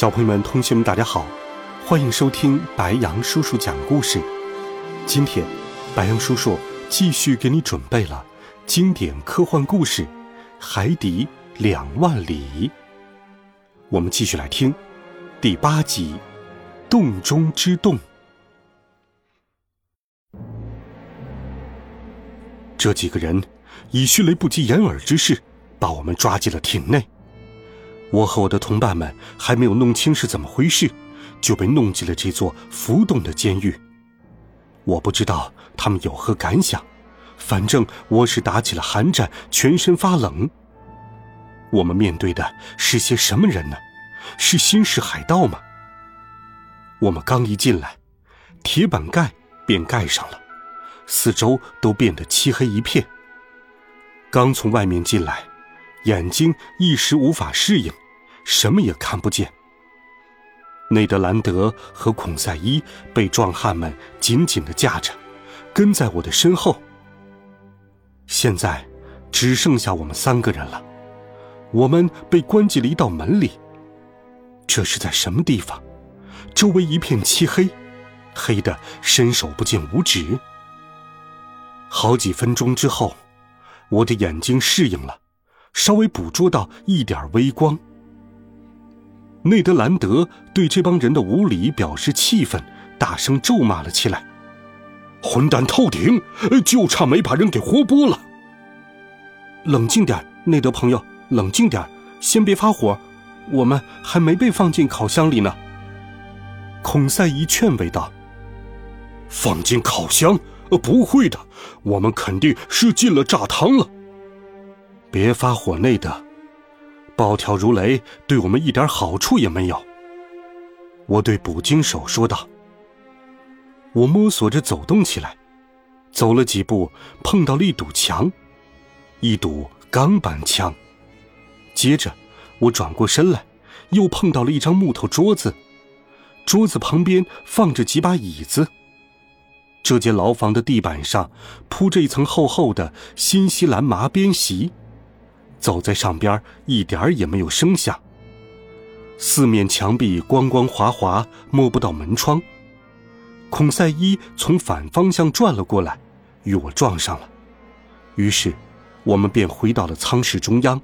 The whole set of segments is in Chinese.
小朋友们、同学们，大家好，欢迎收听白羊叔叔讲故事。今天，白羊叔叔继续给你准备了经典科幻故事《海底两万里》。我们继续来听第八集《洞中之洞》。这几个人以迅雷不及掩耳之势，把我们抓进了艇内。我和我的同伴们还没有弄清是怎么回事，就被弄进了这座浮动的监狱。我不知道他们有何感想，反正我是打起了寒战，全身发冷。我们面对的是些什么人呢？是新式海盗吗？我们刚一进来，铁板盖便盖上了，四周都变得漆黑一片。刚从外面进来。眼睛一时无法适应，什么也看不见。内德兰德和孔塞伊被壮汉们紧紧的架着，跟在我的身后。现在只剩下我们三个人了，我们被关进了一道门里。这是在什么地方？周围一片漆黑，黑的伸手不见五指。好几分钟之后，我的眼睛适应了。稍微捕捉到一点微光。内德兰德对这帮人的无礼表示气愤，大声咒骂了起来：“混蛋透顶，就差没把人给活剥了！”冷静点，内德朋友，冷静点，先别发火，我们还没被放进烤箱里呢。”孔塞伊劝慰道：“放进烤箱？不会的，我们肯定是进了炸汤了。”别发火，内的！暴跳如雷对我们一点好处也没有。我对捕鲸手说道。我摸索着走动起来，走了几步，碰到了一堵墙，一堵钢板墙。接着，我转过身来，又碰到了一张木头桌子，桌子旁边放着几把椅子。这间牢房的地板上铺着一层厚厚的新西兰麻边席。走在上边一点儿也没有声响。四面墙壁光光滑滑，摸不到门窗。孔塞伊从反方向转了过来，与我撞上了。于是，我们便回到了舱室中央。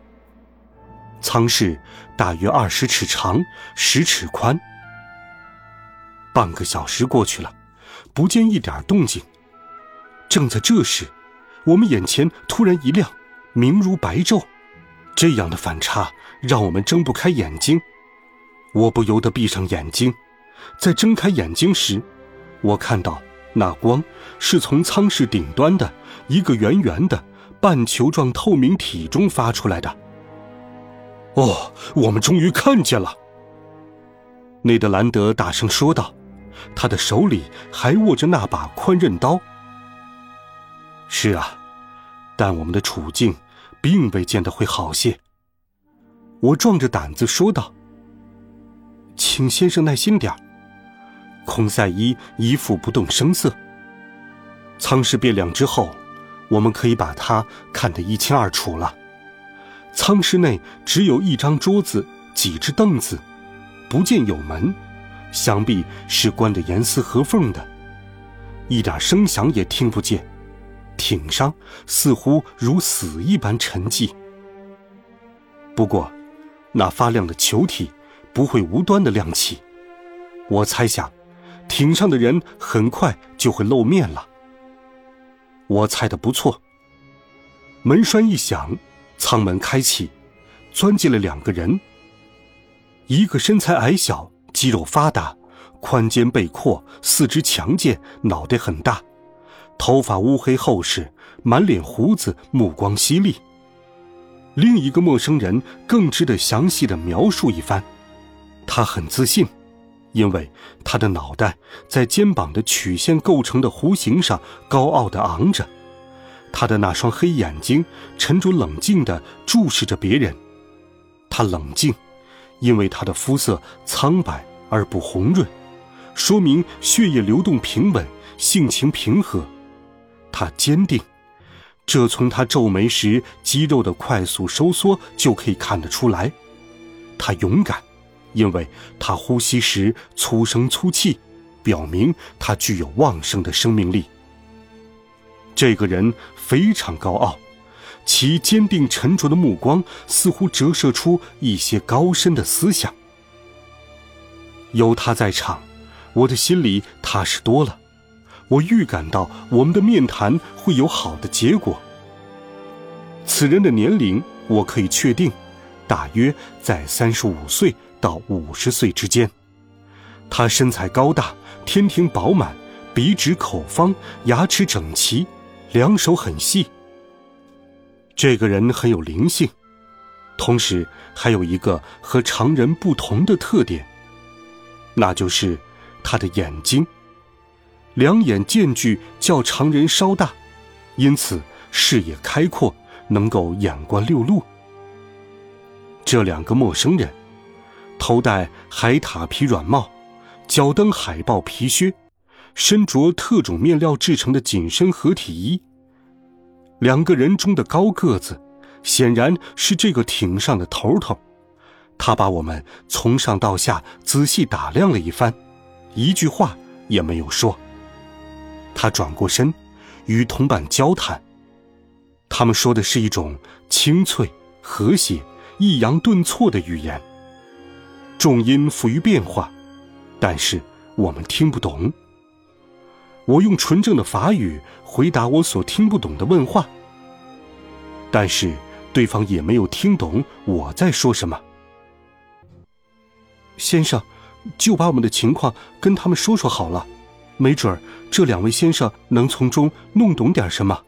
舱室大约二十尺长，十尺宽。半个小时过去了，不见一点动静。正在这时，我们眼前突然一亮，明如白昼。这样的反差让我们睁不开眼睛，我不由得闭上眼睛。在睁开眼睛时，我看到那光是从舱室顶端的一个圆圆的半球状透明体中发出来的。哦，我们终于看见了！内德兰德大声说道，他的手里还握着那把宽刃刀。是啊，但我们的处境。并未见得会好些。我壮着胆子说道：“请先生耐心点孔赛伊一副不动声色。舱室变亮之后，我们可以把它看得一清二楚了。舱室内只有一张桌子、几只凳子，不见有门，想必是关得严丝合缝的，一点声响也听不见。艇上似乎如死一般沉寂。不过，那发亮的球体不会无端的亮起。我猜想，艇上的人很快就会露面了。我猜的不错。门栓一响，舱门开启，钻进了两个人。一个身材矮小，肌肉发达，宽肩背阔，四肢强健，脑袋很大。头发乌黑厚实，满脸胡子，目光犀利。另一个陌生人更值得详细的描述一番。他很自信，因为他的脑袋在肩膀的曲线构成的弧形上高傲的昂着，他的那双黑眼睛沉着冷静地注视着别人。他冷静，因为他的肤色苍白而不红润，说明血液流动平稳，性情平和。他坚定。这从他皱眉时肌肉的快速收缩就可以看得出来。他勇敢，因为他呼吸时粗声粗气，表明他具有旺盛的生命力。这个人非常高傲，其坚定沉着的目光似乎折射出一些高深的思想。有他在场，我的心里踏实多了。我预感到我们的面谈会有好的结果。此人的年龄我可以确定，大约在三十五岁到五十岁之间。他身材高大，天庭饱满，鼻直口方，牙齿整齐，两手很细。这个人很有灵性，同时还有一个和常人不同的特点，那就是他的眼睛。两眼间距较常人稍大，因此视野开阔，能够眼观六路。这两个陌生人，头戴海獭皮软帽，脚蹬海豹皮靴，身着特种面料制成的紧身合体衣。两个人中的高个子，显然是这个艇上的头头。他把我们从上到下仔细打量了一番，一句话也没有说。他转过身，与同伴交谈。他们说的是一种清脆、和谐、抑扬顿挫的语言，重音富于变化，但是我们听不懂。我用纯正的法语回答我所听不懂的问话，但是对方也没有听懂我在说什么。先生，就把我们的情况跟他们说说好了。没准儿这两位先生能从中弄懂点什么，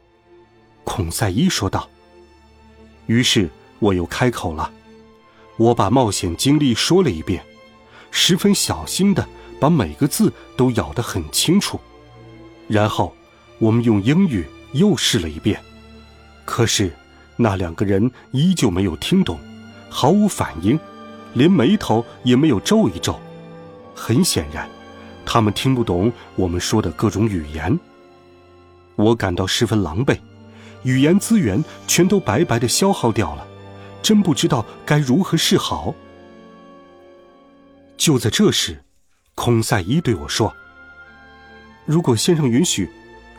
孔赛伊说道。于是我又开口了，我把冒险经历说了一遍，十分小心的把每个字都咬得很清楚。然后我们用英语又试了一遍，可是那两个人依旧没有听懂，毫无反应，连眉头也没有皱一皱。很显然。他们听不懂我们说的各种语言，我感到十分狼狈，语言资源全都白白的消耗掉了，真不知道该如何是好。就在这时，孔赛伊对我说：“如果先生允许，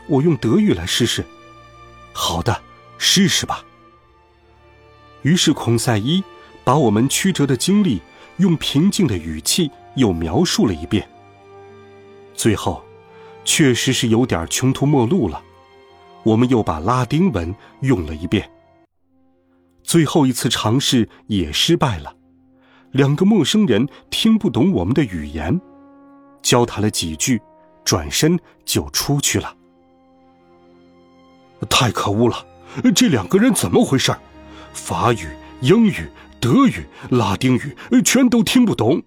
我用德语来试试。”“好的，试试吧。”于是孔赛伊把我们曲折的经历用平静的语气又描述了一遍。最后，确实是有点穷途末路了。我们又把拉丁文用了一遍。最后一次尝试也失败了，两个陌生人听不懂我们的语言，交谈了几句，转身就出去了。太可恶了！这两个人怎么回事？法语、英语、德语、拉丁语全都听不懂。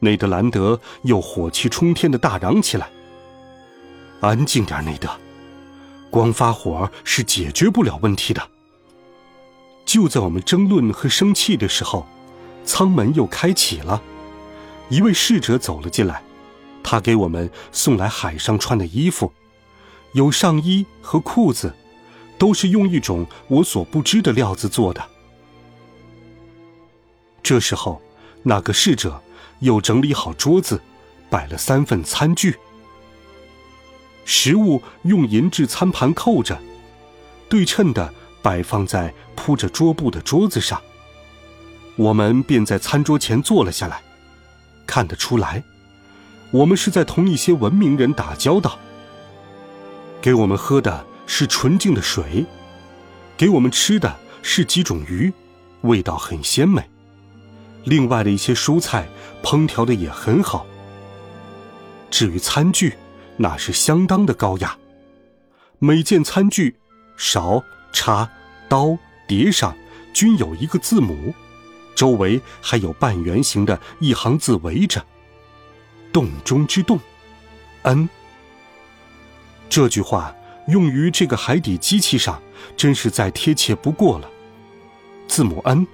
内德兰德又火气冲天的大嚷起来：“安静点，内德！光发火是解决不了问题的。”就在我们争论和生气的时候，舱门又开启了，一位侍者走了进来，他给我们送来海上穿的衣服，有上衣和裤子，都是用一种我所不知的料子做的。这时候，那个侍者。又整理好桌子，摆了三份餐具，食物用银质餐盘扣着，对称的摆放在铺着桌布的桌子上。我们便在餐桌前坐了下来，看得出来，我们是在同一些文明人打交道。给我们喝的是纯净的水，给我们吃的是几种鱼，味道很鲜美。另外的一些蔬菜。烹调的也很好。至于餐具，那是相当的高雅。每件餐具，勺、叉、刀、碟上均有一个字母，周围还有半圆形的一行字围着。洞中之洞，N。这句话用于这个海底机器上，真是再贴切不过了。字母 N，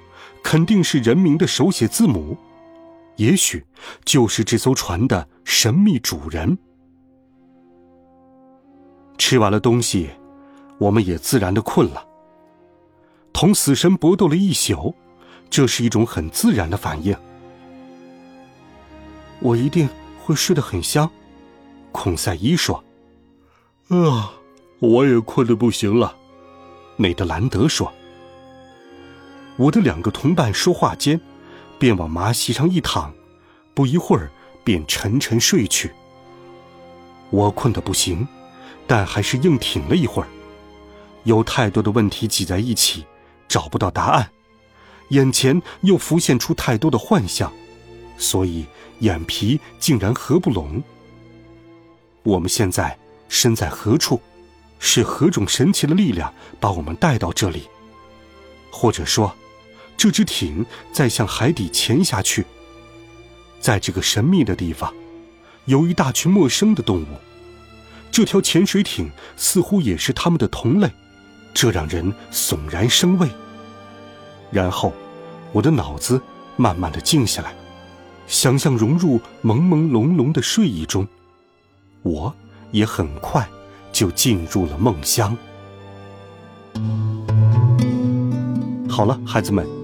肯定是人名的手写字母，也许就是这艘船的神秘主人。吃完了东西，我们也自然的困了。同死神搏斗了一宿，这是一种很自然的反应。我一定会睡得很香，孔塞伊说。啊，我也困得不行了。内德兰德说。我的两个同伴说话间，便往麻席上一躺，不一会儿便沉沉睡去。我困得不行，但还是硬挺了一会儿。有太多的问题挤在一起，找不到答案，眼前又浮现出太多的幻象，所以眼皮竟然合不拢。我们现在身在何处？是何种神奇的力量把我们带到这里？或者说？这只艇在向海底潜下去。在这个神秘的地方，有一大群陌生的动物。这条潜水艇似乎也是他们的同类，这让人悚然生畏。然后，我的脑子慢慢的静下来，想象融入朦朦胧胧的睡意中，我也很快就进入了梦乡。好了，孩子们。